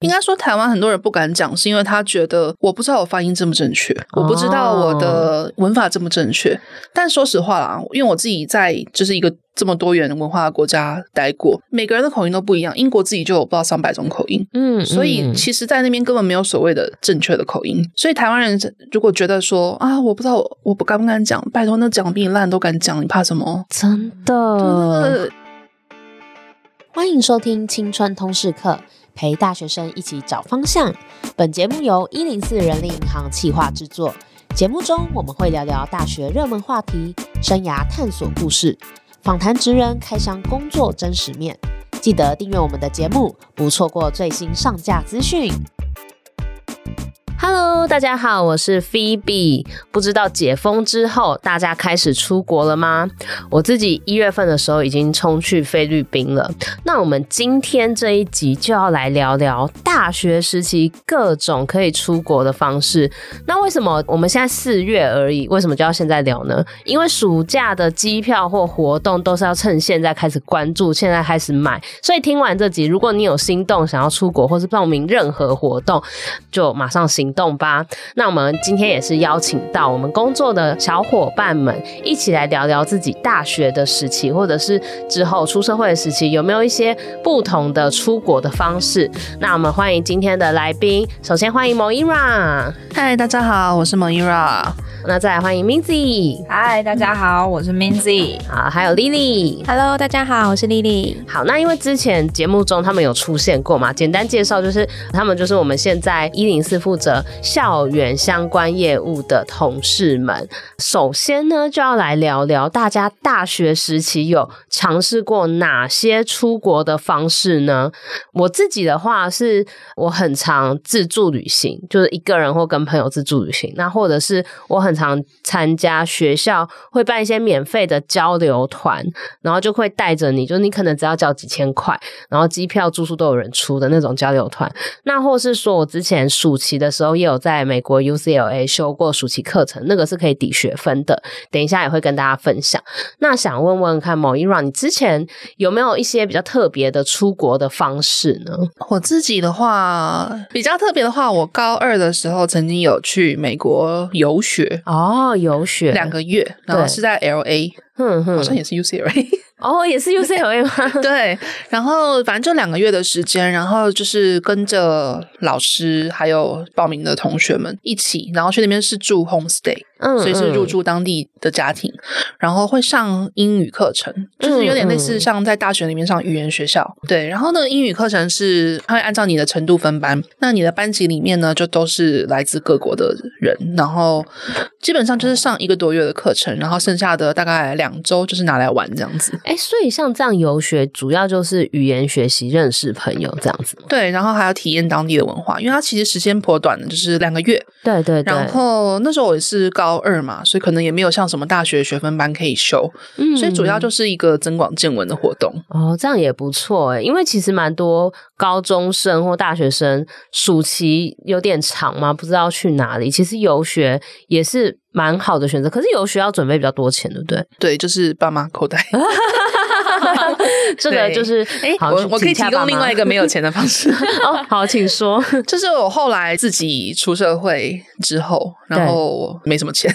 应该说，台湾很多人不敢讲，是因为他觉得我不知道我发音正不正确，我不知道我的文法正不正确。哦、但说实话啦，因为我自己在就是一个这么多元文化的国家待过，每个人的口音都不一样。英国自己就有不知道上百种口音，嗯，所以其实，在那边根本没有所谓的正确的口音。所以台湾人如果觉得说啊，我不知道我不敢不敢讲，拜托，那讲比你烂都敢讲，你怕什么？真的。欢迎收听青春通识课。陪大学生一起找方向。本节目由一零四人力银行企划制作。节目中我们会聊聊大学热门话题、生涯探索故事，访谈职人开箱工作真实面。记得订阅我们的节目，不错过最新上架资讯。Hello，大家好，我是 Phoebe。不知道解封之后，大家开始出国了吗？我自己一月份的时候已经冲去菲律宾了。那我们今天这一集就要来聊聊大学时期各种可以出国的方式。那为什么我们现在四月而已，为什么就要现在聊呢？因为暑假的机票或活动都是要趁现在开始关注，现在开始买。所以听完这集，如果你有心动想要出国，或是报名任何活动，就马上行动吧。那我们今天也是邀请到我们工作的小伙伴们，一起来聊聊自己大学的时期，或者是之后出社会的时期，有没有一些不同的出国的方式？那我们欢迎今天的来宾，首先欢迎 Moira。嗨，大家好，我是 Moira。那再来欢迎 Minzy。嗨，大家好，我是 Minzy。啊，还有 Lily。Hello，大家好，我是 Lily。好，那因为之前节目中他们有出现过嘛，简单介绍就是他们就是我们现在一零四负责校园相关业务的同事们。首先呢，就要来聊聊大家大学时期有尝试过哪些出国的方式呢？我自己的话是，我很常自助旅行，就是一个人或跟朋友自助旅行。那或者是我很。常参加学校会办一些免费的交流团，然后就会带着你，就你可能只要交几千块，然后机票住宿都有人出的那种交流团。那或是说我之前暑期的时候也有在美国 UCLA 修过暑期课程，那个是可以抵学分的。等一下也会跟大家分享。那想问问看，Moira，你之前有没有一些比较特别的出国的方式呢？我自己的话，比较特别的话，我高二的时候曾经有去美国游学。哦，游学两个月，然后是在 LA，哼哼，好像也是 UCLA。哦，也是 UCLA 吗？对，然后反正就两个月的时间，然后就是跟着老师还有报名的同学们一起，然后去那边是住 homestay，嗯，所以是入住当地的家庭，嗯、然后会上英语课程，就是有点类似像在大学里面上语言学校。嗯、对，然后那个英语课程是它会按照你的程度分班，那你的班级里面呢，就都是来自各国的人，然后基本上就是上一个多月的课程，然后剩下的大概两周就是拿来玩这样子。哎，所以像这样游学，主要就是语言学习、认识朋友这样子。对，然后还要体验当地的文化，因为它其实时间颇短的，就是两个月。对对对。然后那时候我也是高二嘛，所以可能也没有像什么大学学分班可以修，嗯，所以主要就是一个增广见闻的活动。哦，这样也不错诶，因为其实蛮多高中生或大学生暑期有点长嘛，不知道去哪里。其实游学也是蛮好的选择，可是游学要准备比较多钱，对不对？对，就是爸妈口袋。这个就是哎，我我可以提供另外一个没有钱的方式 哦。好，请说。就是我后来自己出社会之后，然后没什么钱，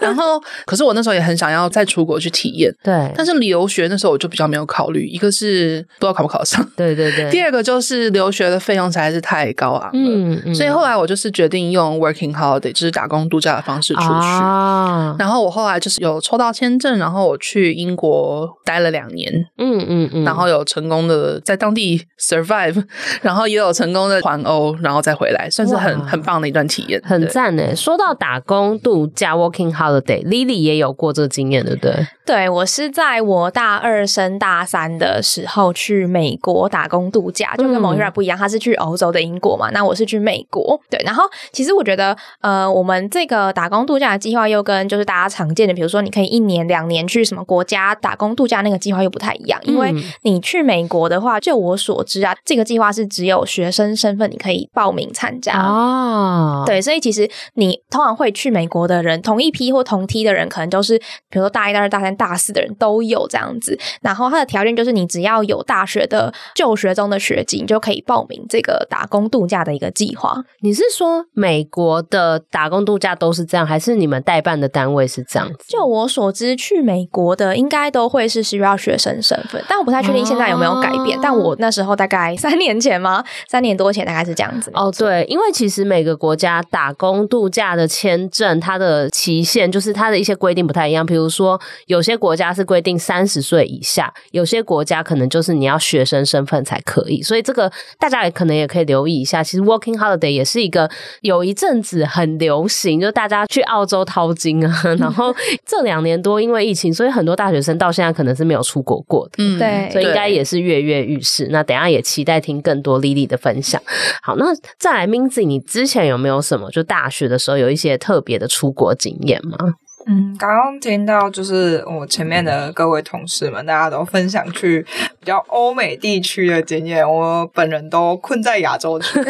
然后可是我那时候也很想要再出国去体验。对，但是留学那时候我就比较没有考虑，一个是不知道考不考得上，对对对。第二个就是留学的费用实在是太高昂了，嗯嗯。所以后来我就是决定用 working holiday，就是打工度假的方式出去。啊。然后我后来就是有抽到签证，然后我去英国待了两年。嗯。嗯嗯，然后有成功的在当地 survive，然后也有成功的环欧，然后再回来，算是很很棒的一段体验，很赞诶。说到打工度假 working holiday，Lily 也有过这个经验，对不对？对，我是在我大二升大三的时候去美国打工度假，就跟 Moira 不一样，他是去欧洲的英国嘛，那我是去美国。对，然后其实我觉得，呃，我们这个打工度假的计划又跟就是大家常见的，比如说你可以一年两年去什么国家打工度假那个计划划又不太一样，因为你去美国的话，就我所知啊，这个计划是只有学生身份你可以报名参加哦。对，所以其实你通常会去美国的人，同一批或同梯的人，可能都是比如说大一、大二、大三、大四的人都有这样子。然后他的条件就是你只要有大学的就学中的学籍，你就可以报名这个打工度假的一个计划。你是说美国的打工度假都是这样，还是你们代办的单位是这样子？就我所知，去美国的应该都会是需要学生身份，但我不太确定现在有没有改变。哦、但我那时候大概三年前吗？三年多前大概是这样子。哦，对，因为其实每个国家打工度假的签证，它的期限就是它的一些规定不太一样。比如说，有些国家是规定三十岁以下，有些国家可能就是你要学生身份才可以。所以这个大家也可能也可以留意一下。其实 Working Holiday 也是一个有一阵子很流行，就大家去澳洲淘金啊。然后这两年多因为疫情，所以很多大学生到现在可能是没有出国过的。嗯，对，所以应该也是跃跃欲试。那等一下也期待听更多 Lily 的分享。好，那再来 Minzy，你之前有没有什么就大学的时候有一些特别的出国经验吗？嗯，刚刚听到就是我前面的各位同事们，大家都分享去比较欧美地区的经验，我本人都困在亚洲区，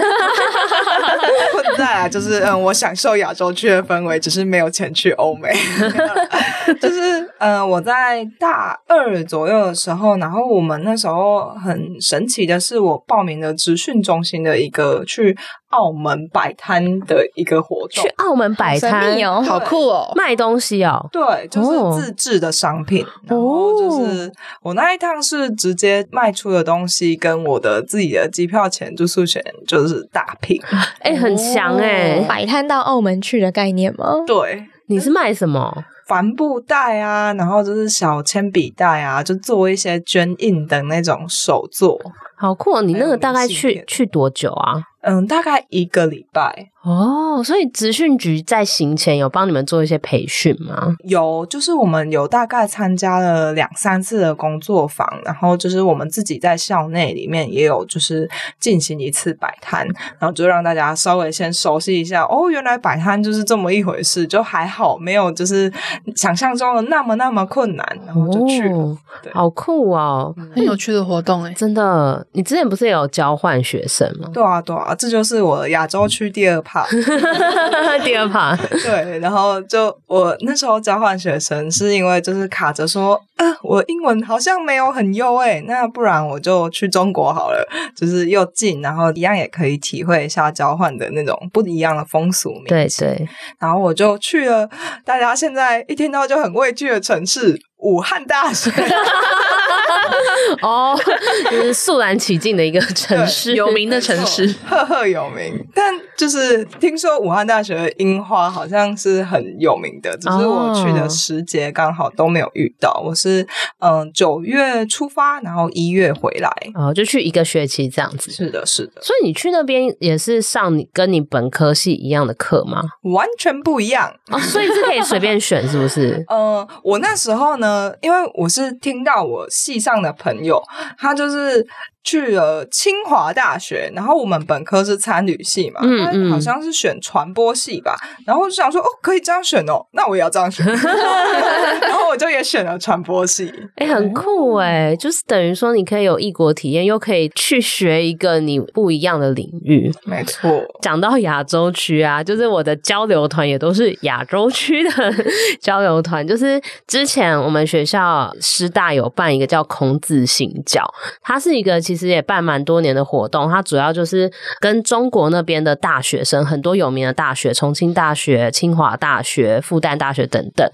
困在啊，就是嗯，我享受亚洲区的氛围，只是没有钱去欧美。就是嗯，我在大二左右的时候，然后我们那时候很神奇的是，我报名了职训中心的一个去。澳门摆摊的一个活动，去澳门摆摊？哦，好酷哦，卖东西哦，对，就是自制的商品，哦、然后就是我那一趟是直接卖出的东西，跟我的自己的机票钱、住宿钱就是打平，哎、欸，很强哎、欸，摆摊到澳门去的概念吗？对，你是卖什么？帆布袋啊，然后就是小铅笔袋啊，就做一些捐印的那种手作，好酷哦！你那个大概去去多久啊？嗯，大概一个礼拜。哦，所以职训局在行前有帮你们做一些培训吗？有，就是我们有大概参加了两三次的工作坊，然后就是我们自己在校内里面也有就是进行一次摆摊，然后就让大家稍微先熟悉一下哦，原来摆摊就是这么一回事，就还好没有就是想象中的那么那么困难，然后就去了。哦，好酷哦，很有趣的活动哎，真的。你之前不是也有交换学生吗？对啊，对啊，这就是我亚洲区第二。第二趴，对，然后就我那时候交换学生，是因为就是卡着说，啊，我英文好像没有很优诶，那不然我就去中国好了，就是又近，然后一样也可以体会一下交换的那种不一样的风俗民。对对，然后我就去了大家现在一听到就很畏惧的城市——武汉大学。哦，就是肃然起敬的一个城市，有名的城市，赫赫有名。但就是听说武汉大学的樱花好像是很有名的，只是我去的时节刚好都没有遇到。我是嗯九月出发，然后一月回来，哦，就去一个学期这样子。是的，是的。所以你去那边也是上你跟你本科系一样的课吗？完全不一样哦，所以是可以随便选，是不是？嗯，我那时候呢，因为我是听到我系上的朋友，他就是。去了清华大学，然后我们本科是参旅系嘛，嗯嗯，好像是选传播系吧，然后我就想说，哦，可以这样选哦，那我也要这样选，然后我就也选了传播系，哎、欸，很酷哎、欸，就是等于说你可以有异国体验，又可以去学一个你不一样的领域，没错。讲到亚洲区啊，就是我的交流团也都是亚洲区的 交流团，就是之前我们学校师大有办一个叫孔子行教，它是一个。其其实也办蛮多年的活动，它主要就是跟中国那边的大学生，很多有名的大学，重庆大学、清华大学、复旦大学等等，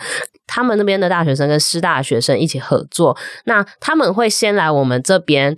他们那边的大学生跟师大的学生一起合作。那他们会先来我们这边，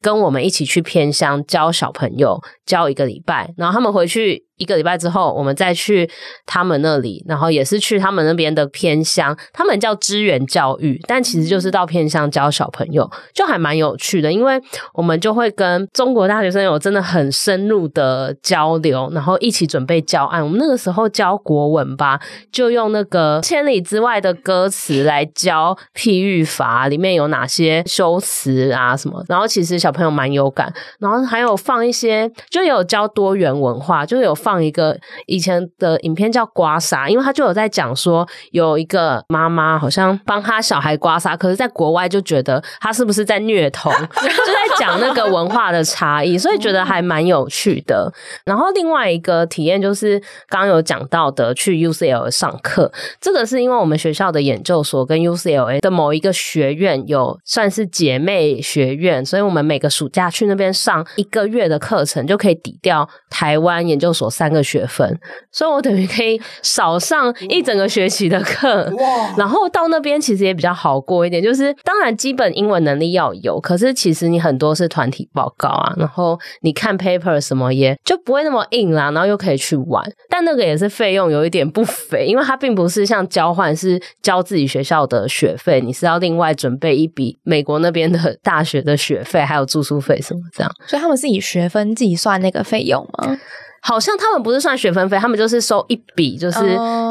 跟我们一起去偏乡教小朋友，教一个礼拜，然后他们回去。一个礼拜之后，我们再去他们那里，然后也是去他们那边的偏乡，他们叫支援教育，但其实就是到偏乡教小朋友，就还蛮有趣的。因为我们就会跟中国大学生有真的很深入的交流，然后一起准备教案。我们那个时候教国文吧，就用那个千里之外的歌词来教譬喻法，里面有哪些修辞啊什么。然后其实小朋友蛮有感。然后还有放一些，就有教多元文化，就有放一个以前的影片叫刮痧，因为他就有在讲说，有一个妈妈好像帮他小孩刮痧，可是在国外就觉得他是不是在虐童，就在讲那个文化的差异，所以觉得还蛮有趣的。然后另外一个体验就是刚刚有讲到的去 UCLA 上课，这个是因为我们学校的研究所跟 UCLA 的某一个学院有算是姐妹学院，所以我们每个暑假去那边上一个月的课程，就可以抵掉台湾研究所三个学分，所以我等于可以少上一整个学期的课。然后到那边其实也比较好过一点，就是当然基本英文能力要有，可是其实你很多是团体报告啊，然后你看 paper 什么也就不会那么硬啦，然后又可以去玩，但那个也是费用有一点不菲，因为它并不是像交换是交自己学校的学费，你是要另外准备一笔美国那边的大学的学费，还有住宿费什么这样，所以他们是以学分计算那个费用吗？好像他们不是算学分费，他们就是收一笔，就是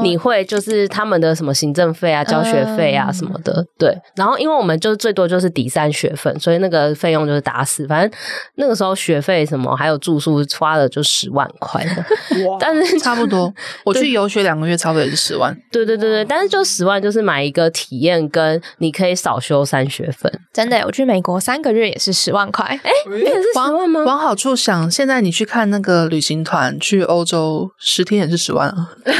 你会就是他们的什么行政费啊、交学费啊什么的。Uh, 对，然后因为我们就最多就是抵三学分，所以那个费用就是打死。反正那个时候学费什么还有住宿花了就十万块，哇 但是差不多。我去游学两个月，差不多也是十万。对对对对，但是就十万就是买一个体验，跟你可以少修三学分。真的，我去美国三个月也是十万块。哎，你也是十万吗？往好处想，现在你去看那个旅行团。去欧洲十天也是十万啊！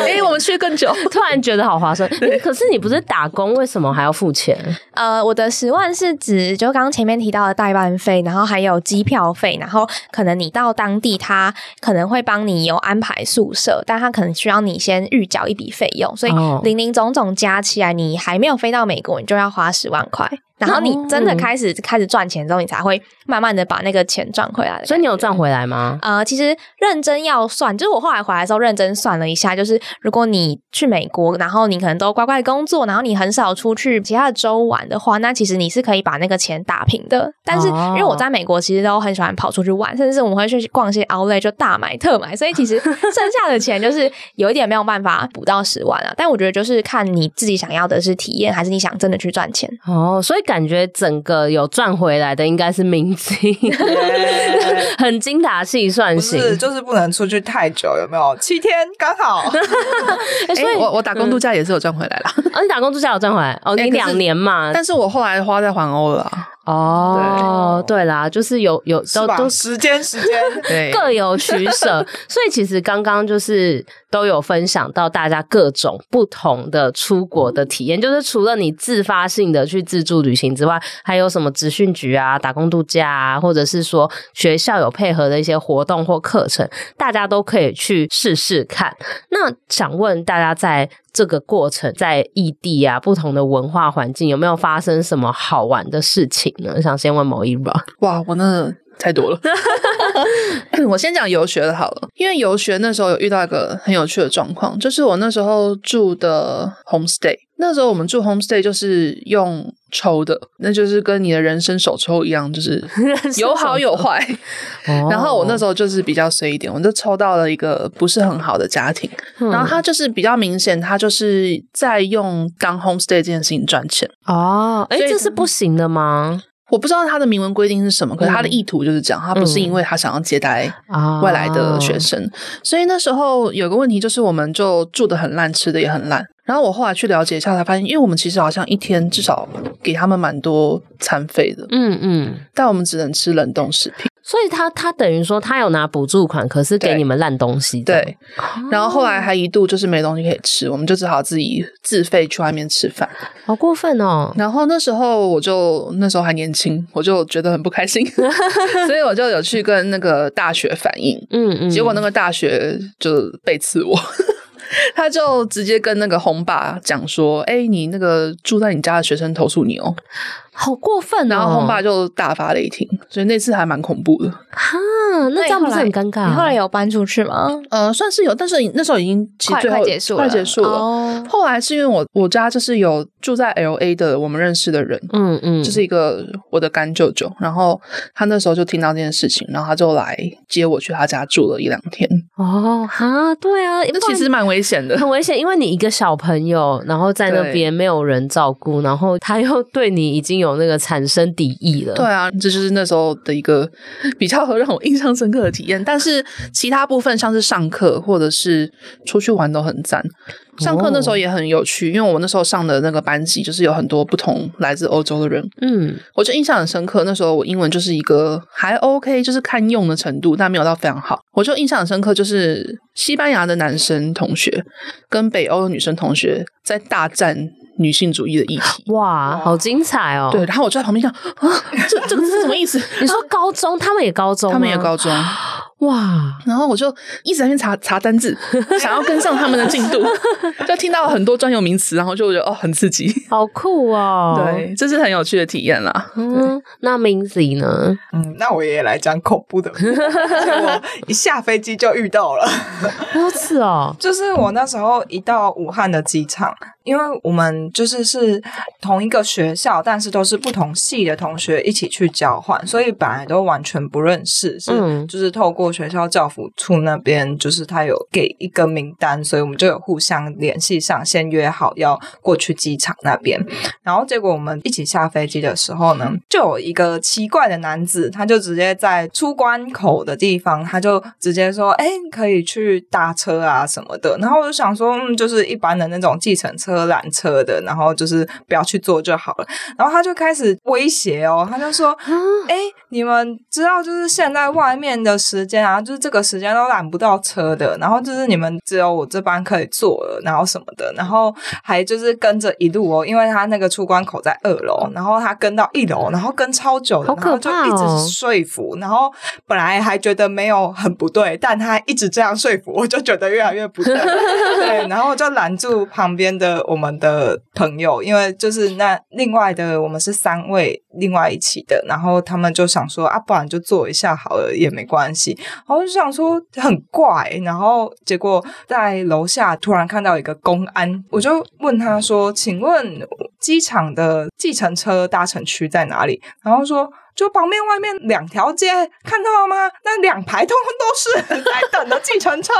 哎、欸，我们去更久，突然觉得好划算。欸、可是你不是打工，为什么还要付钱？呃，我的十万是指就刚刚前面提到的代办费，然后还有机票费，然后可能你到当地，他可能会帮你有安排宿舍，但他可能需要你先预缴一笔费用，所以零零总总加起来，你还没有飞到美国，你就要花十万块。然后你真的开始、嗯、开始赚钱之后，你才会慢慢的把那个钱赚回来。所以你有赚回来吗？呃，其实认真要算，就是我后来回来的时候认真算了一下，就是如果你去美国，然后你可能都乖乖工作，然后你很少出去其他的州玩的话，那其实你是可以把那个钱打平的。但是因为我在美国其实都很喜欢跑出去玩，甚至是我们会去逛一些 outlet 就大买特买，所以其实剩下的钱就是有一点没有办法补到十万啊。但我觉得就是看你自己想要的是体验，还是你想真的去赚钱哦。所以感觉整个有赚回来的应该是明星 很精打细算型，是就是不能出去太久，有没有？七天刚好。所以我我打工度假也是有赚回来啦。哦，你打工度假有赚回来？哦，你两年嘛，但是我后来花在环欧了。哦，对，对啦，就是有有都都时间时间 对各有取舍，所以其实刚刚就是都有分享到大家各种不同的出国的体验，就是除了你自发性的去自助旅行之外，还有什么职训局啊、打工度假啊，或者是说学校有配合的一些活动或课程，大家都可以去试试看。那想问大家在。这个过程在异地啊，不同的文化环境，有没有发生什么好玩的事情呢？想先问某一吧。哇，我那太多了。我先讲游学的好了，因为游学那时候有遇到一个很有趣的状况，就是我那时候住的 homestay，那时候我们住 homestay 就是用抽的，那就是跟你的人生手抽一样，就是 有好有坏。然后我那时候就是比较衰一点，我就抽到了一个不是很好的家庭，嗯、然后他就是比较明显，他就是在用当 homestay 这件事情赚钱。哦，哎，这是不行的吗？我不知道他的明文规定是什么，可是他的意图就是这样，嗯、他不是因为他想要接待外来的学生，嗯、所以那时候有个问题就是，我们就住得很烂，吃的也很烂。然后我后来去了解一下，才发现，因为我们其实好像一天至少给他们蛮多餐费的，嗯嗯，但我们只能吃冷冻食品。所以他他等于说他有拿补助款，可是给你们烂东西。对，对，然后后来还一度就是没东西可以吃，我们就只好自己自费去外面吃饭。好过分哦！然后那时候我就那时候还年轻，我就觉得很不开心，所以我就有去跟那个大学反映。嗯嗯，结果那个大学就背刺我。他就直接跟那个红爸讲说：“哎、你那个住在你家的学生投诉你哦，好过分哦！”然后红爸就大发雷霆，所以那次还蛮恐怖的。哈，那这样不是很尴尬？你后来有搬出去吗？呃，算是有，但是那时候已经其实最后快结束了，快结束了。哦、后来是因为我我家就是有住在 LA 的我们认识的人，嗯嗯，就是一个我的干舅舅，然后他那时候就听到这件事情，然后他就来接我去他家住了一两天。哦，哈，对啊，那其实蛮危险的，很危险，因为你一个小朋友，然后在那边没有人照顾，然后他又对你已经有有那个产生敌意了。对啊，这就是那时候的一个 比较让我印象深刻的体验。但是其他部分像是上课或者是出去玩都很赞。上课那时候也很有趣，因为我那时候上的那个班级就是有很多不同来自欧洲的人。嗯，我就印象很深刻。那时候我英文就是一个还 OK，就是堪用的程度，但没有到非常好。我就印象很深刻，就是西班牙的男生同学跟北欧的女生同学在大战女性主义的议题。哇，好精彩哦！对，然后我就在旁边想啊，这这个是什么意思？你说高中，他们也高中，他们也高中。哇！然后我就一直在那边查查单字，想要跟上他们的进度，就听到了很多专有名词，然后就觉得哦，很刺激，好酷哦！对，这是很有趣的体验啦。嗯，那 Minzy 呢？嗯，那我也来讲恐怖的。我一下飞机就遇到了，多次哦。就是我那时候一到武汉的机场，因为我们就是是同一个学校，但是都是不同系的同学一起去交换，所以本来都完全不认识，是、嗯、就是透过。学校教辅处那边就是他有给一个名单，所以我们就有互相联系上，先约好要过去机场那边。然后结果我们一起下飞机的时候呢，就有一个奇怪的男子，他就直接在出关口的地方，他就直接说：“哎，可以去搭车啊什么的。”然后我就想说，嗯，就是一般的那种计程车缆车的，然后就是不要去坐就好了。然后他就开始威胁哦，他就说：“哎，你们知道就是现在外面的时间。”啊就是这个时间都拦不到车的，然后就是你们只有我这班可以坐了，然后什么的，然后还就是跟着一路哦，因为他那个出关口在二楼，然后他跟到一楼，然后跟超久的，然后就一直说服，然后本来还觉得没有很不对，但他一直这样说服，我就觉得越来越不对，对，然后就拦住旁边的我们的朋友，因为就是那另外的我们是三位另外一起的，然后他们就想说啊，不然就坐一下好了，也没关系。然后就想说很怪，然后结果在楼下突然看到一个公安，我就问他说：“请问机场的计程车搭乘区在哪里？”然后说。就旁边外面两条街看到了吗？那两排通通都是 在等的计程车。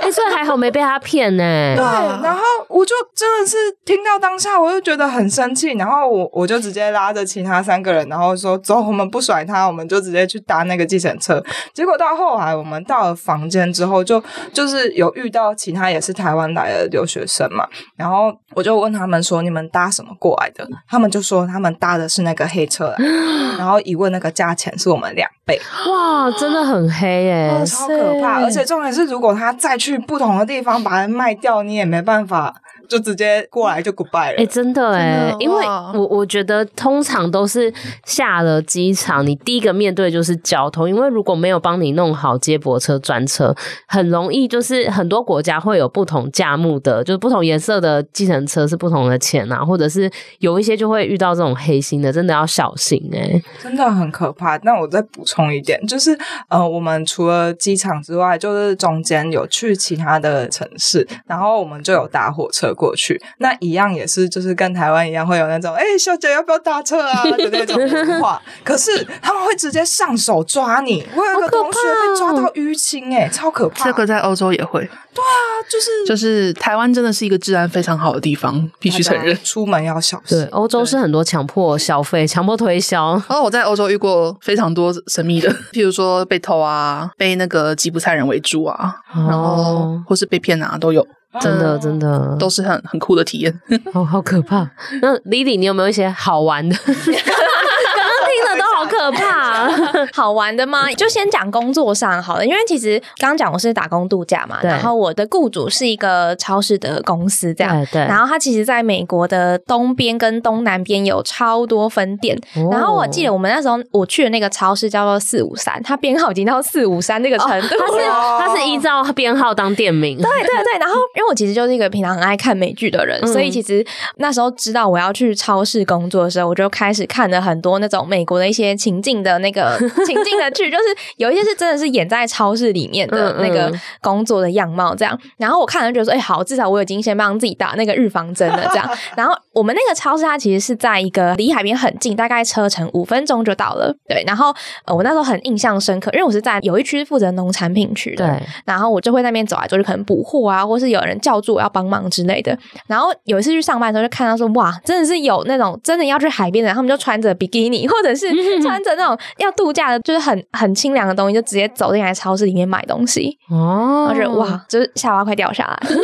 哎、欸，这还好没被他骗呢。对，然后我就真的是听到当下，我就觉得很生气。然后我我就直接拉着其他三个人，然后说：“走，我们不甩他，我们就直接去搭那个计程车。”结果到后来，我们到了房间之后就，就就是有遇到其他也是台湾来的留学生嘛。然后我就问他们说：“你们搭什么过来的？”他们就说他们搭的是那个黑车来，然后。一问那个价钱是我们两倍，哇，真的很黑耶，哦，超可怕！而且重点是，如果他再去不同的地方把它卖掉，你也没办法。就直接过来就 goodbye 了。哎、欸，真的哎，因为我我觉得通常都是下了机场，你第一个面对就是交通，因为如果没有帮你弄好接驳车专车，很容易就是很多国家会有不同价目的，就是不同颜色的计程车是不同的钱啊，或者是有一些就会遇到这种黑心的，真的要小心哎，真的很可怕。那我再补充一点，就是呃，我们除了机场之外，就是中间有去其他的城市，然后我们就有搭火车。过去那一样也是，就是跟台湾一样会有那种，哎、欸，小姐要不要搭车啊 的那种文化。可是他们会直接上手抓你，我有个同学被抓到淤青，哎，超可怕。这个在欧洲也会。对啊，就是就是台湾真的是一个治安非常好的地方，必须承认。出门要小心。对，欧洲是很多强迫消费、强迫推销。然后我在欧洲遇过非常多神秘的，譬如说被偷啊，被那个吉普赛人围住啊，然后或是被骗啊，都有。真的，真的都是很很酷的体验，哦，好可怕。那 Lily，你有没有一些好玩的？刚刚听的都好可怕，好玩的吗？就先讲工作上好了，因为其实刚刚讲我是打工度假嘛，然后我的雇主是一个超市的公司，这样对，对。然后他其实在美国的东边跟东南边有超多分店。哦、然后我记得我们那时候我去的那个超市叫做四五三，它编号已经到四五三那个程度，它、哦、是它是依照编号当店名。对对对。然后因为我其实就是一个平常很爱看美剧的人，嗯、所以其实那时候知道我要去超市工作的时候，我就开始看了很多那种美国的一些。情境的那个情境的剧，就是有一些是真的是演在超市里面的那个工作的样貌这样。然后我看了就觉得说，哎、欸，好，至少我已经先帮自己打那个预防针了这样。然后我们那个超市它其实是在一个离海边很近，大概车程五分钟就到了。对，然后呃，我那时候很印象深刻，因为我是在有一区负责农产品区的，对，然后我就会那边走来走去，可能补货啊，或是有人叫住我要帮忙之类的。然后有一次去上班的时候，就看到说，哇，真的是有那种真的要去海边的，他们就穿着比基尼，或者是穿着那种要度假的，就是很很清凉的东西，就直接走进来超市里面买东西。哦，我觉得哇，就是下巴快掉下来，就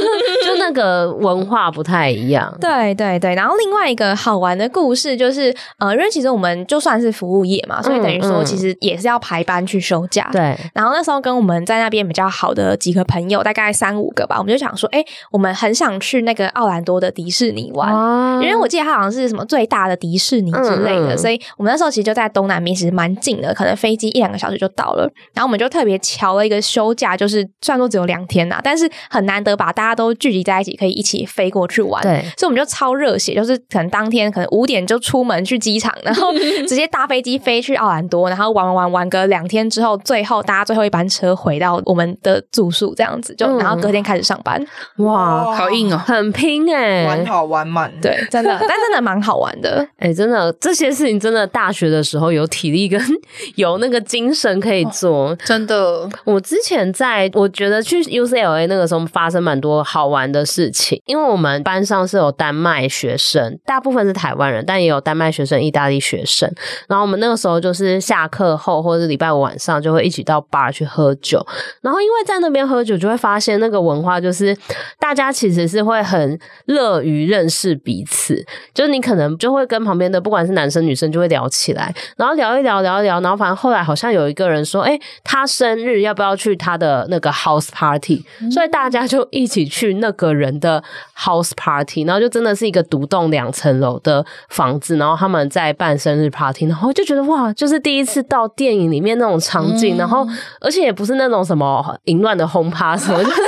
那个文化不太一样。对对对，然后另外一个好玩的故事就是，呃，因为其实我们就算是服务业嘛，所以等于说其实也是要排班去休假。对、嗯，然后那时候跟我们在那边比较好的几个朋友，大概三五个吧，我们就想说，哎，我们很想去那个奥兰多的迪士尼玩，哦、因为我记得它好像是什么最大的迪士尼之类的，所以我们那时候其实就在东南边，其实蛮近的，可能飞机一两个小时就到了。然后我们就特别瞧了一个休假，就是虽然说只有两天呐，但是很难得把大家都聚集在一起，可以一起飞过去玩。对，所以我们就超热血，就是可能当天可能五点就出门去机场，然后 直接搭飞机飞去奥兰多，然后玩玩玩玩个两天之后，最后搭最后一班车回到我们的住宿，这样子就然后隔天开始上班。哇，哇好硬哦，很拼哎、欸，玩好玩满，对，真的，但真的蛮好玩的。哎、欸，真的这些事情真的大学的时候有体力跟 有那个精神可以做，哦、真的。我之前在我觉得去 UCLA 那个时候发生蛮多好玩的事情，因为我们班上是有丹麦学生，大部分是台湾人，但也有丹麦学生、意大利学生。然后我们那个时候就是下课后或者礼拜五晚上就会一起到 bar 去喝酒。然后因为在那边喝酒，就会发现那个文化就是大家其实是会很乐于认识彼此，就是你可能就会跟旁边的不管是男生女生就会聊起来，然后聊一聊聊一聊，然后反正后来好像有一个人说，哎，他生日要不要去他的那个 house party？所以大家就一起去那个人的 house party，然后就真的是一个独栋两层楼的房子，然后他们在办生日 party，然后就觉得哇，就是第一次到电影里面那种场景，然后而且也不是那种什么淫乱的轰趴什么，就是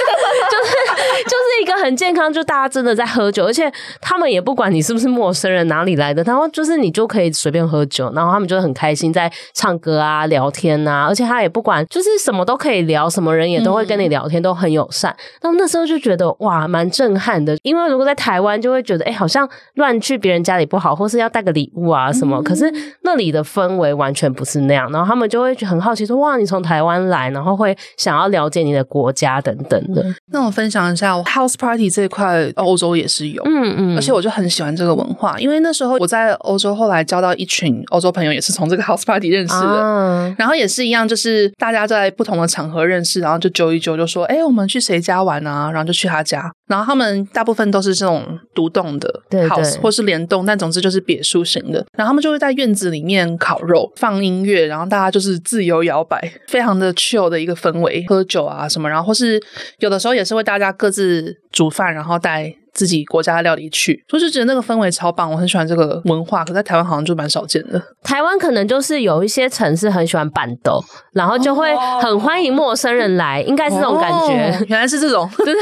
很健康，就大家真的在喝酒，而且他们也不管你是不是陌生人，哪里来的，然后就是你就可以随便喝酒，然后他们就很开心在唱歌啊、聊天啊，而且他也不管，就是什么都可以聊，什么人也都会跟你聊天，都很友善。然后那时候就觉得哇，蛮震撼的，因为如果在台湾就会觉得，哎，好像乱去别人家里不好，或是要带个礼物啊什么，可是那里的氛围完全不是那样，然后他们就会很好奇说，哇，你从台湾来，然后会想要了解你的国家等等的。那我分享一下我 House Party 这一块，欧洲也是有，嗯嗯，而且我就很喜欢这个文化，因为那时候我在欧洲，后来交到一群欧洲朋友，也是从这个 House Party 认识的，啊、然后也是一样，就是大家在不同的场合认识，然后就揪一揪，就说，哎，我们去谁家玩啊？然后就去他家，然后他们大部分都是这种独栋的 house，对。对，或是联动，但总之就是别墅型的，然后他们就会在院子里面烤肉、放音乐，然后大家就是自由摇摆，非常的 chill 的一个氛围，喝酒啊什么，然后或是有的时候也是会大家各自煮饭，然后带自己国家的料理去，所以就觉得那个氛围超棒，我很喜欢这个文化。可在台湾好像就蛮少见的。台湾可能就是有一些城市很喜欢板豆，然后就会很欢迎陌生人来，应该是这种感觉。哦、原来是这种，就 是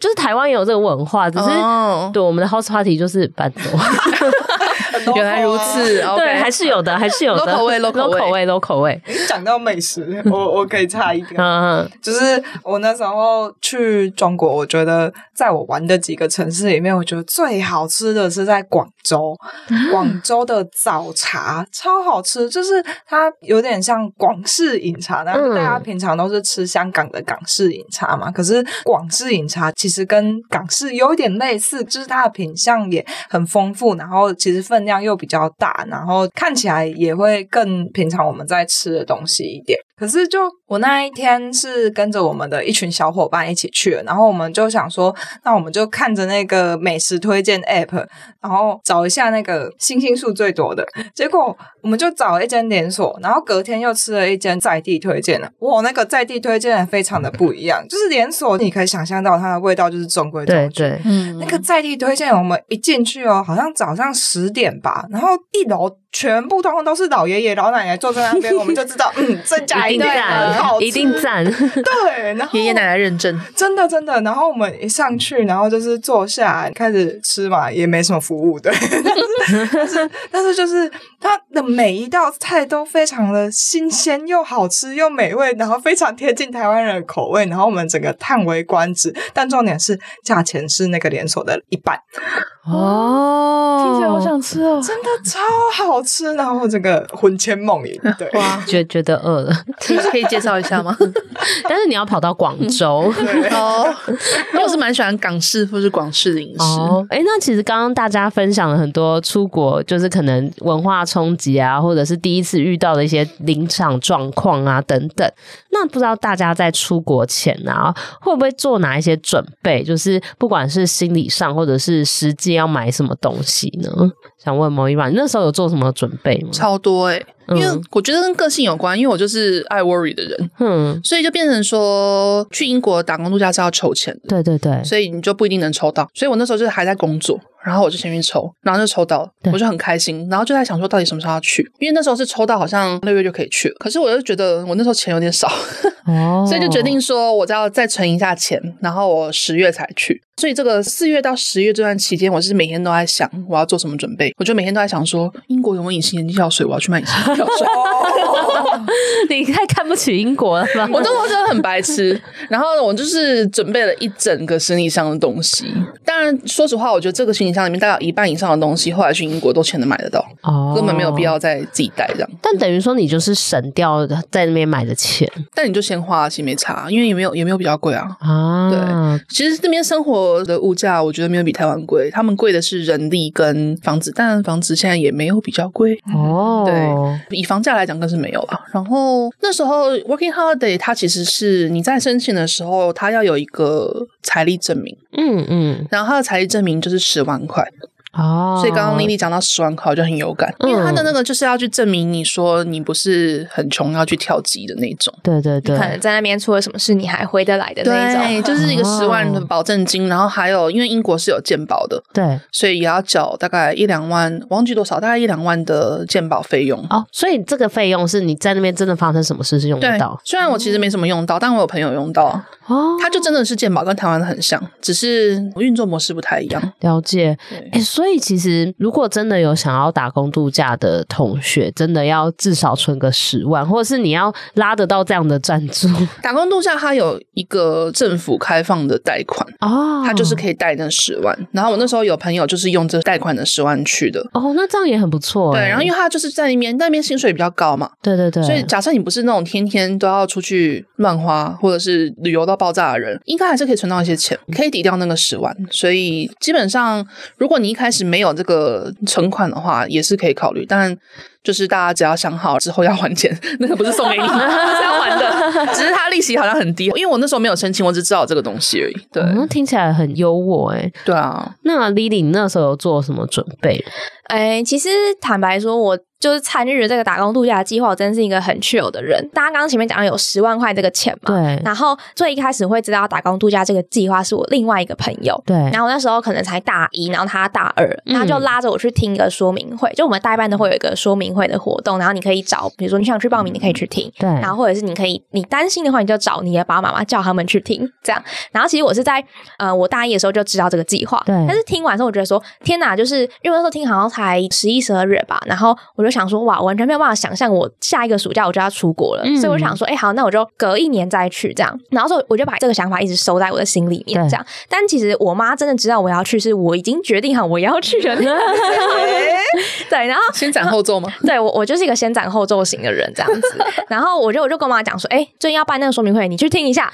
就是台湾也有这个文化，只是、哦、对我们的 house party 就是办桌。原来如此，对还是有的，还是有的。low 口味，low 口味，low 口味，low 口味。讲到美食，我我可以插一个，就是我那时候去中国，我觉得在我玩的几个城市里面，我觉得最好吃的是在广州。广州的早茶超好吃，就是它有点像广式饮茶，然后大家平常都是吃香港的港式饮茶嘛，可是广式饮茶其实跟港式有点类似，就是它的品相也很丰富，然后其实分量。量又比较大，然后看起来也会更平常我们在吃的东西一点。可是就我那一天是跟着我们的一群小伙伴一起去了，然后我们就想说，那我们就看着那个美食推荐 app，然后找一下那个星星数最多的。结果我们就找了一间连锁，然后隔天又吃了一间在地推荐的。哇，那个在地推荐的非常的不一样，就是连锁你可以想象到它的味道就是中规中矩。对对，嗯，那个在地推荐我们一进去哦，好像早上十点吧，然后一楼全部通通都是老爷爷老奶奶坐在那边，我们就知道，嗯，这家一定很好吃，一定赞。对，然后爷爷奶奶认证，真的真的。然后我们一上去，然后就是坐下开始吃嘛，也没什么服务，对。但 是但是就是它的每一道菜都非常的新鲜，又好吃又美味，然后非常贴近台湾人的口味。然后我们整个叹为观止，但重点是价钱是那个连锁的一半。哦，听起来好想吃哦，真的超好吃，然后这个魂牵梦萦，对，哇，觉觉得饿了，可以介绍一下吗？但是你要跑到广州 哦，因为我是蛮喜欢港式或是广式的饮食。哦，哎，那其实刚刚大家分享了很多出国，就是可能文化冲击啊，或者是第一次遇到的一些临场状况啊等等。那不知道大家在出国前啊，会不会做哪一些准备？就是不管是心理上，或者是实际。要买什么东西呢？想问某一晚，你那时候有做什么准备吗？超多哎、因为我觉得跟个性有关，因为我就是爱 worry 的人，嗯，所以就变成说去英国打工度假是要筹钱的，对对对，所以你就不一定能抽到。所以我那时候就是还在工作，然后我就先去抽，然后就抽到了，我就很开心，然后就在想说到底什么时候要去，因为那时候是抽到好像六月就可以去了，可是我就觉得我那时候钱有点少，哦，所以就决定说我要再存一下钱，然后我十月才去。所以这个四月到十月这段期间，我是每天都在想我要做什么准备。我就每天都在想说，英国有没有隐形眼镜药水？我要去买隐形 你太看不起英国了吧？我真的真的很白痴。然后我就是准备了一整个行李箱的东西。当然，说实话，我觉得这个行李箱里面大概有一半以上的东西，后来去英国都全能买得到，哦，根本没有必要再自己带这样。但等于说，你就是省掉在那边买的钱。但你就先花，其实没差，因为也没有也没有比较贵啊。啊，对，其实这边生活的物价，我觉得没有比台湾贵。他们贵的是人力跟房子，但房子现在也没有比较贵哦。对，以房价来讲更是没有了。然后那时候 Working Holiday 它其实是你在申请的时候，它要有一个财力证明。嗯嗯，然后它的财力证明就是十万块。哦，所以刚刚丽丽讲到十万块，我就很有感，因为他的那个就是要去证明你说你不是很穷要去跳级的那种。对对对，可能在那边出了什么事，你还回得来的那种。对，就是一个十万的保证金，然后还有因为英国是有健保的，对，所以也要缴大概一两万，忘记多少，大概一两万的健保费用。哦，所以这个费用是你在那边真的发生什么事是用得到？虽然我其实没什么用到，但我有朋友用到。哦，他就真的是健保跟台湾的很像，只是运作模式不太一样。了解。哎，所以其实。如果真的有想要打工度假的同学，真的要至少存个十万，或者是你要拉得到这样的赞助。打工度假它有一个政府开放的贷款哦，它就是可以贷那十万。然后我那时候有朋友就是用这贷款的十万去的哦，那这样也很不错。对，然后因为他就是在那边，那边薪水比较高嘛，对对对，所以假设你不是那种天天都要出去乱花或者是旅游到爆炸的人，应该还是可以存到一些钱，可以抵掉那个十万。所以基本上，如果你一开始是没有这个。存款的话也是可以考虑，但就是大家只要想好之后要还钱，那个不是送给你，是要还的，只是它利息好像很低，因为我那时候没有申请，我只知道这个东西而已。对，嗯、听起来很优渥哎。对啊，那 Lily 你那时候有做什么准备？哎，其实坦白说，我。就是参与了这个打工度假的计划，我真的是一个很 chill 的人。大家刚刚前面讲的有十万块这个钱嘛？对。然后最一开始会知道打工度假这个计划是我另外一个朋友。对。然后那时候可能才大一，然后他大二，他就拉着我去听一个说明会。嗯、就我们代办的会有一个说明会的活动，然后你可以找，比如说你想去报名，你可以去听。对。然后或者是你可以，你担心的话，你就找你的爸爸妈妈叫他们去听，这样。然后其实我是在呃我大一的时候就知道这个计划。对。但是听完之后，我觉得说天哪，就是因为那时候听好像才十一十二月吧，然后我就想说哇，完全没有办法想象我下一个暑假我就要出国了，嗯、所以我想说，哎、欸，好，那我就隔一年再去这样。然后说，我就把这个想法一直收在我的心里面，这样。但其实我妈真的知道我要去，是我已经决定好我要去了。对，然后先斩后奏吗？对，我我就是一个先斩后奏型的人，这样子。然后我就我就跟我妈讲说，哎、欸，最近要办那个说明会，你去听一下，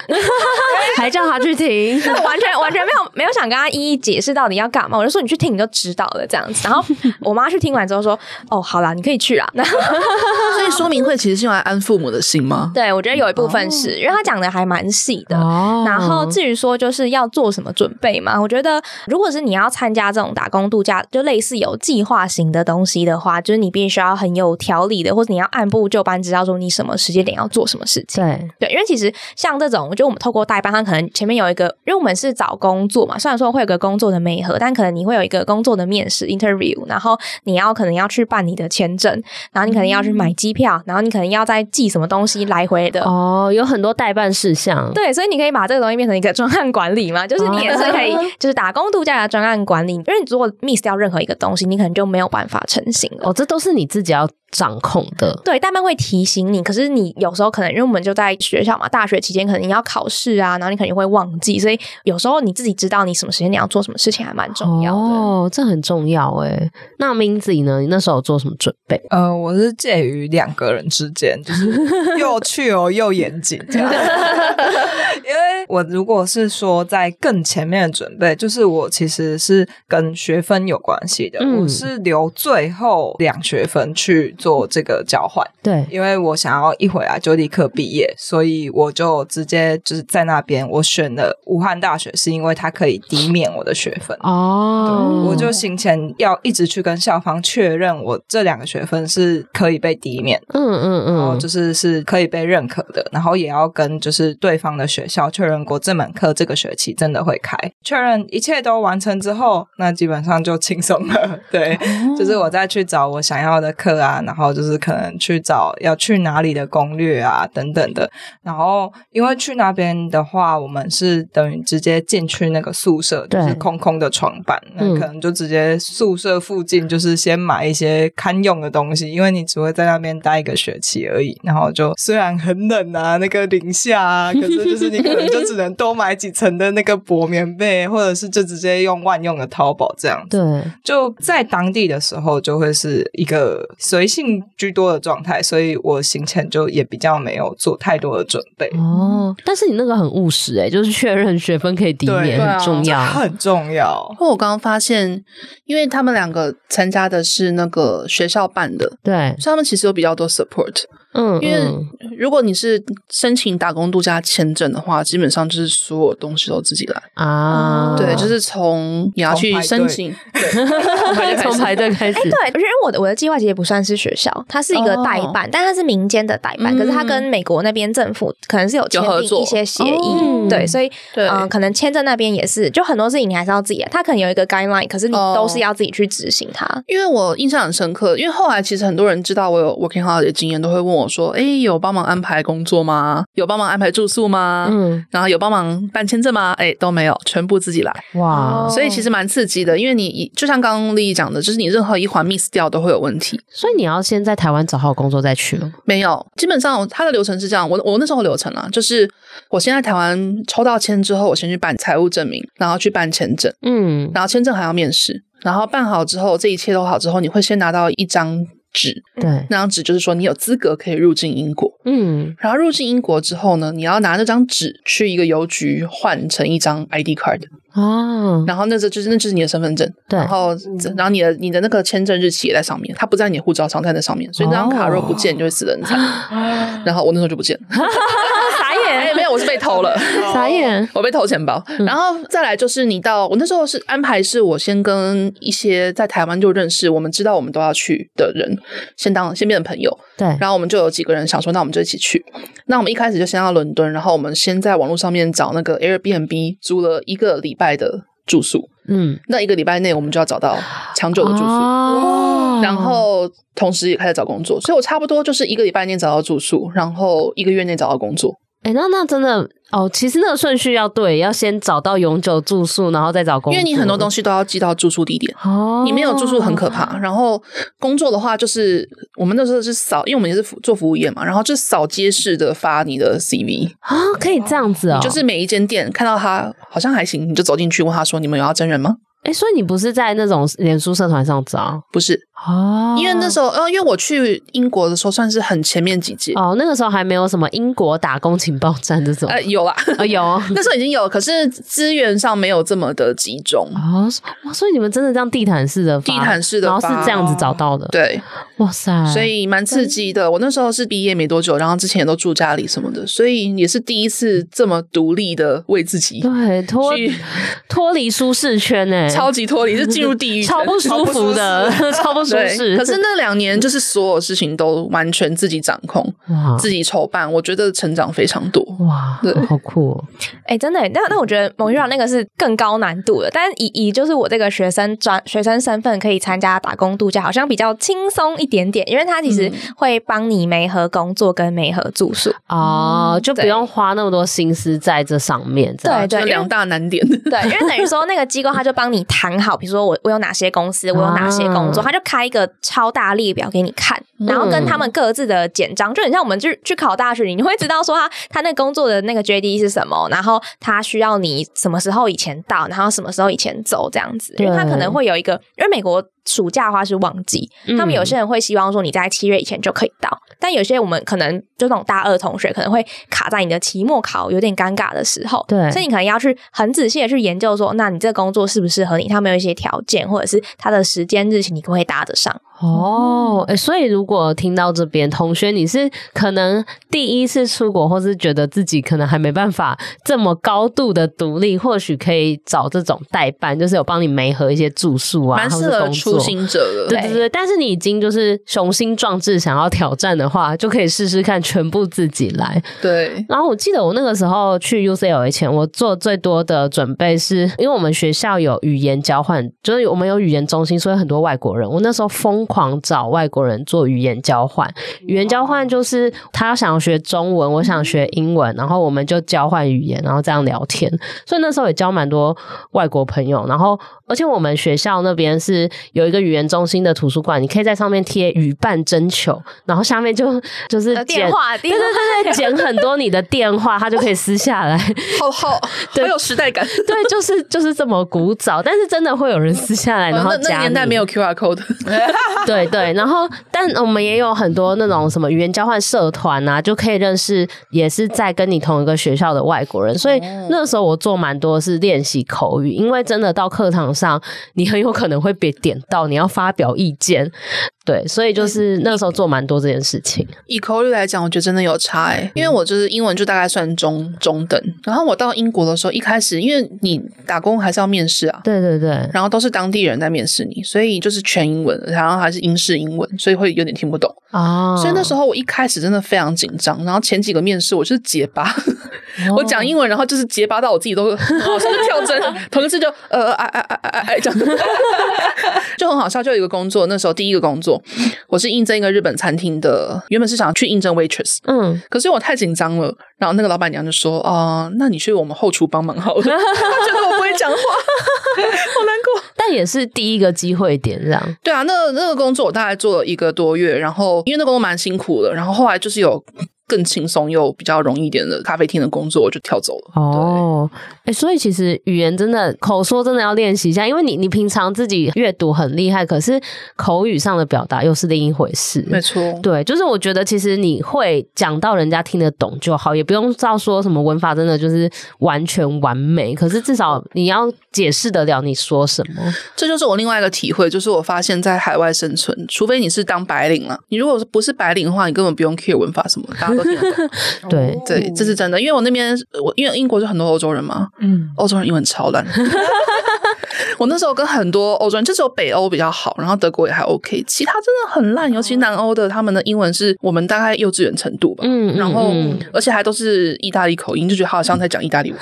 还叫她去听，完全完全没有没有想跟她一一解释到底要干嘛。我就说你去听你就知道了，这样子。然后我妈去听完之后说，哦，好啦，你可以去啦。所以说明会其实是用来安父母的心吗？对，我觉得有一部分是、oh. 因为他讲的还蛮细的。Oh. 然后至于说就是要做什么准备嘛，我觉得如果是你要参加这种打工度假，就类似有计划型的东西的话，就是你必须要很有条理的，或者你要按部就班，知道说你什么时间点要做什么事情。对对，因为其实像这种，我觉得我们透过代办，他可能前面有一个，因为我们是找工作嘛，虽然说会有个工作的媒合，但可能你会有一个工作的面试 interview，然后你要可能要去办你的签证，然后你可能要去买机票，然后你可能要再寄什么东西来回的。哦，有很多代办事项。对，所以你可以把这个东西变成一个专案管理嘛，就是你也是可以，就是打工度假的专案管理。因为你如果 miss 掉任何一个东西，你可能就没有办法成型了。哦，这都是你自己要掌控的。对，代办会提醒你，可是你有时候可能因为我们就在学校嘛，大学期间可能你要考试啊，然后你肯定会忘记，所以有时候你自己知道你什么时间你要做什么事情还蛮重要的。哦，这很重要哎。那 Minzy 呢？你那时候有做什么准备？呃，我是介于两个人之间，就是又去哦又严谨这样。因为我如果是说在更前面的准备，就是我其实是跟学分有关系的，嗯、我是留最后两学分去做这个交换。对，因为我想要一回来就立刻毕业，所以我就直接就是在那边我选了武汉大学，是因为它可以抵免我的学分。哦，我就行前要一直去跟校方确认，我这两个学分是可以被抵免。嗯嗯嗯，然后就是是可以被认可的，然后也要跟就是对方的学校确认过这门课这个学期真的会开，确认一切都完成之后，那基本上就轻松了。对，哦、就是我再去找我想要的课啊，然后就是可能去找要去哪里的攻略啊等等的。然后因为去那边的话，我们是等于直接进去那个宿舍，就是空空的床板，那可能就直接宿舍附近就是先买一些堪用的东西，因为你只会在那边待一个学期而已。然后就虽然很冷啊，那个零下啊，可是就是你可能就只能多买几层的那个薄棉被，或者是就直接用万用的淘宝这样子。对，就在当地的时候就会是一个随性居多的状态，所以我行前就也比较没有做太多的准备。哦，但是你那个很务实诶，就是确认学分可以抵免很重要，很重要。我刚刚发现，因为他们两个参加的是那个学校办的，对，所以他们其实有比较多 support。嗯，因为如果你是申请打工度假签证的话，基本上就是所有东西都自己来啊。对，就是从你要去申请，从排队开始。对，因为我的我的计划其实不算是学校，它是一个代办，但它是民间的代办，可是它跟美国那边政府可能是有签订一些协议。对，所以嗯，可能签证那边也是，就很多事情你还是要自己，它可能有一个 guideline，可是你都是要自己去执行它。因为我印象很深刻，因为后来其实很多人知道我有 working holiday 的经验，都会问我。我说：“哎，有帮忙安排工作吗？有帮忙安排住宿吗？嗯，然后有帮忙办签证吗？哎，都没有，全部自己来。哇，所以其实蛮刺激的，因为你就像刚刚丽丽讲的，就是你任何一环 miss 掉都会有问题。所以你要先在台湾找好工作再去吗？没有，基本上它的流程是这样。我我那时候流程啊，就是我先在台湾抽到签之后，我先去办财务证明，然后去办签证。嗯，然后签证还要面试，然后办好之后，这一切都好之后，你会先拿到一张。”纸，对，那张纸就是说你有资格可以入境英国，嗯，然后入境英国之后呢，你要拿那张纸去一个邮局换成一张 ID card，哦，然后那这就是那就是你的身份证，对，然后然后你的你的那个签证日期也在上面，它不在你的护照上，在那上面，所以那张卡若不见，你就会死得很惨。然后我那时候就不见了。哎，没有，我是被偷了，傻眼，我被偷钱包。嗯、然后再来就是你到我那时候是安排，是我先跟一些在台湾就认识，我们知道我们都要去的人，先当先变成朋友。对，然后我们就有几个人想说，那我们就一起去。那我们一开始就先到伦敦，然后我们先在网络上面找那个 Airbnb 租了一个礼拜的住宿。嗯，那一个礼拜内我们就要找到长久的住宿，哦、然后同时也开始找工作。所以我差不多就是一个礼拜内找到住宿，然后一个月内找到工作。哎，那那真的哦，其实那个顺序要对，要先找到永久住宿，然后再找工作。因为你很多东西都要寄到住宿地点，哦，你没有住宿很可怕。然后工作的话，就是我们那时候是扫，因为我们也是做服务业嘛，然后就扫街式的发你的 CV 啊，可以这样子哦，就是每一间店看到他好像还行，你就走进去问他说：“你们有要真人吗？”哎，所以你不是在那种脸书社团上找？不是哦，因为那时候，呃，因为我去英国的时候算是很前面几届哦，那个时候还没有什么英国打工情报站这种。呃，有啦，呃，有，那时候已经有，可是资源上没有这么的集中哦。哇，所以你们真的这样地毯式的，地毯式的，然后是这样子找到的，对，哇塞，所以蛮刺激的。我那时候是毕业没多久，然后之前也都住家里什么的，所以也是第一次这么独立的为自己对脱脱离舒适圈，哎，超级脱离。进入地狱，超不舒服的，超不舒舒适。可是那两年就是所有事情都完全自己掌控，哇自己筹办，我觉得成长非常多。哇，对，好酷哦！哎、欸，真的，那那我觉得 Mohira 那个是更高难度的，但是以以就是我这个学生专学生身份可以参加打工度假，好像比较轻松一点点，因为他其实会帮你媒合工作跟媒合住宿哦，嗯、就不用花那么多心思在这上面。对对，两大难点。对，因为等于说那个机构他就帮你谈好，比如说我我有哪些公司，我有哪些工作，啊、他就开一个超大列表给你看，然后跟他们各自的简章，嗯、就很像我们去去考大学，你会知道说他他那工作的那个 JD 是什么，然后他需要你什么时候以前到，然后什么时候以前走这样子，因为他可能会有一个，因为美国。暑假的话是旺季，他们有些人会希望说你在七月以前就可以到，嗯、但有些我们可能就那种大二同学可能会卡在你的期末考有点尴尬的时候，对，所以你可能要去很仔细的去研究说，那你这个工作适不适合你？他们有一些条件，或者是他的时间日期，你可不可以搭得上？哦，哎，所以如果听到这边，同学你是可能第一次出国，或是觉得自己可能还没办法这么高度的独立，或许可以找这种代办，就是有帮你媒合一些住宿啊，蛮适合初心者了。对对对，但是你已经就是雄心壮志想要挑战的话，就可以试试看全部自己来。对。然后我记得我那个时候去 UCLA 前，我做最多的准备是因为我们学校有语言交换，就是我们有语言中心，所以很多外国人。我那时候疯狂找外国人做语言交换，语言交换就是他想学中文，我想学英文，然后我们就交换语言，然后这样聊天。所以那时候也交蛮多外国朋友。然后而且我们学校那边是有一个语言中心的图书馆，你可以在上面贴语伴征求，然后下面就 就是电话，对对对对，剪很多你的电话，他就可以撕下来。好好，对好有时代感。对，就是就是这么古早，但是真的会有人撕下来，然后加。那，那年代没有 QR code。对 对。对，然后但我们也有很多那种什么语言交换社团啊，就可以认识也是在跟你同一个学校的外国人。所以那时候我做蛮多是练习口语，因为真的到课堂上，你很有可能会被点到，你要发表意见。对，所以就是那时候做蛮多这件事情。以口语来讲，我觉得真的有差诶，因为我就是英文就大概算中中等。然后我到英国的时候，一开始因为你打工还是要面试啊，对对对，然后都是当地人在面试你，所以就是全英文，然后还是英式英文，所以会有点听不懂啊。所以那时候我一开始真的非常紧张，然后前几个面试我就是结巴，我讲英文，然后就是结巴到我自己都 甚至跳针，同事就呃哎哎哎哎哎这样，就很好笑。就有一个工作，那时候第一个工作。我是应征一个日本餐厅的，原本是想去应征 waitress，嗯，可是我太紧张了，然后那个老板娘就说：“啊、呃，那你去我们后厨帮忙好了。”她觉得我不会讲话，好难过。但也是第一个机会点，这样。对啊，那那个工作我大概做了一个多月，然后因为那个工作蛮辛苦的，然后后来就是有。更轻松又比较容易一点的咖啡厅的工作，我就跳走了。哦，哎、欸，所以其实语言真的口说真的要练习一下，因为你你平常自己阅读很厉害，可是口语上的表达又是另一回事。没错，对，就是我觉得其实你会讲到人家听得懂就好，也不用照说什么文法真的就是完全完美，可是至少你要解释得了你说什么。这就是我另外一个体会，就是我发现在海外生存，除非你是当白领了，你如果不是白领的话，你根本不用 care 文法什么的。对对，这是真的，因为我那边我因为英国就很多欧洲人嘛，嗯，欧洲人英文超烂。我那时候跟很多欧洲人，就只有北欧比较好，然后德国也还 OK，其他真的很烂，尤其南欧的，他们的英文是我们大概幼稚园程度吧，嗯，然后而且还都是意大利口音，就觉得好像在讲意大利文。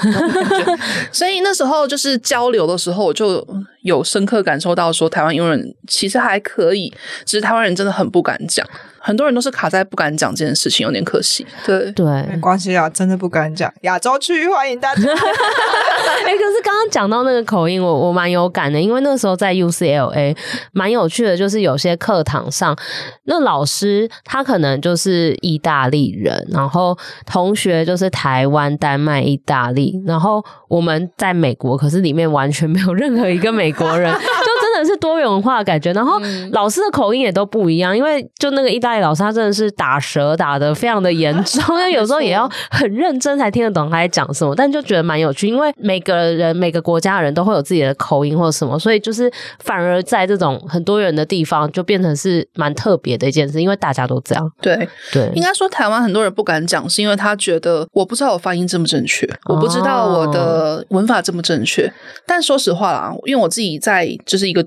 所以那时候就是交流的时候，我就有深刻感受到说，台湾英文其实还可以，只是台湾人真的很不敢讲。很多人都是卡在不敢讲这件事情，有点可惜。对对，没关系啊，真的不敢讲。亚洲区欢迎大家。哎、欸，可是刚刚讲到那个口音，我我蛮有感的，因为那时候在 UCLA 蛮有趣的，就是有些课堂上，那老师他可能就是意大利人，然后同学就是台湾、丹麦、意大利，然后我们在美国，可是里面完全没有任何一个美国人。是多元文化的感觉，然后老师的口音也都不一样，因为就那个意大利老师，他真的是打舌打的非常的严重，因为有时候也要很认真才听得懂他在讲什么，但就觉得蛮有趣，因为每个人每个国家的人都会有自己的口音或者什么，所以就是反而在这种很多元的地方，就变成是蛮特别的一件事，因为大家都这样。对对，对应该说台湾很多人不敢讲，是因为他觉得我不知道我发音正不正确，我不知道我的文法正不正确。但说实话啦，因为我自己在就是一个。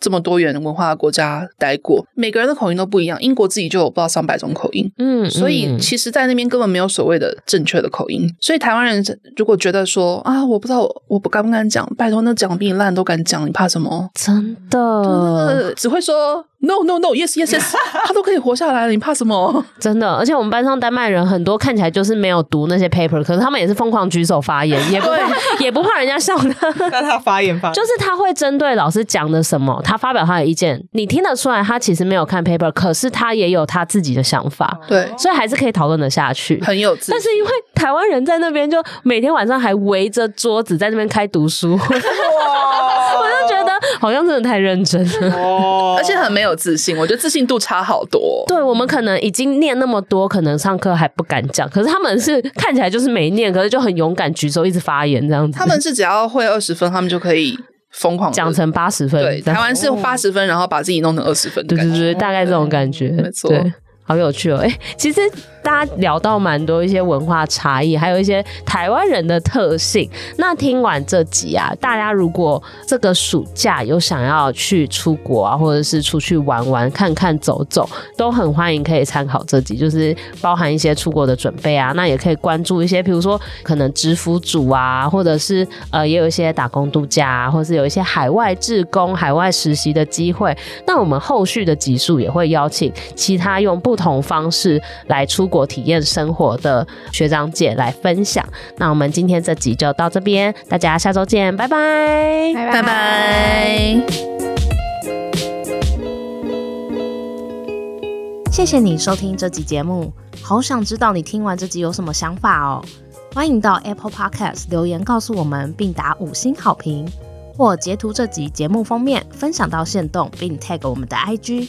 这么多元文化的国家待过，每个人的口音都不一样。英国自己就有不知道上百种口音，嗯，所以其实，在那边根本没有所谓的正确的口音。所以台湾人如果觉得说啊，我不知道我不敢不敢讲，拜托那讲比你烂都敢讲，你怕什么？真的，只会说。No no no yes yes yes，他都可以活下来了，你怕什么？真的，而且我们班上丹麦人很多，看起来就是没有读那些 paper，可是他们也是疯狂举手发言，也不也不怕人家笑他。但他发言发言，就是他会针对老师讲的什么，他发表他的意见，你听得出来，他其实没有看 paper，可是他也有他自己的想法，对，所以还是可以讨论的下去，很有自信。但是因为台湾人在那边，就每天晚上还围着桌子在那边开读书，哇 我就觉得好像真的太认真了，哦，而且很没有自信，我觉得。自信度差好多。对，我们可能已经念那么多，可能上课还不敢讲。可是他们是看起来就是没念，可是就很勇敢举手，一直发言这样子。他们是只要会二十分，他们就可以疯狂讲成八十分。对，台湾是八十分，然后把自己弄成二十分。对对对，大概这种感觉，没错。好有趣哦！哎、其实大家聊到蛮多一些文化差异，还有一些台湾人的特性。那听完这集啊，大家如果这个暑假有想要去出国啊，或者是出去玩玩、看看走走，都很欢迎可以参考这集，就是包含一些出国的准备啊。那也可以关注一些，比如说可能职辅组啊，或者是呃，也有一些打工度假啊，或者是有一些海外志工、海外实习的机会。那我们后续的集数也会邀请其他用不同方式来出国体验生活的学长姐来分享。那我们今天这集就到这边，大家下周见，拜拜，拜拜。谢谢你收听这集节目，好想知道你听完这集有什么想法哦。欢迎到 Apple Podcast 留言告诉我们，并打五星好评，或截图这集节目封面分享到线动，并 tag 我们的 IG。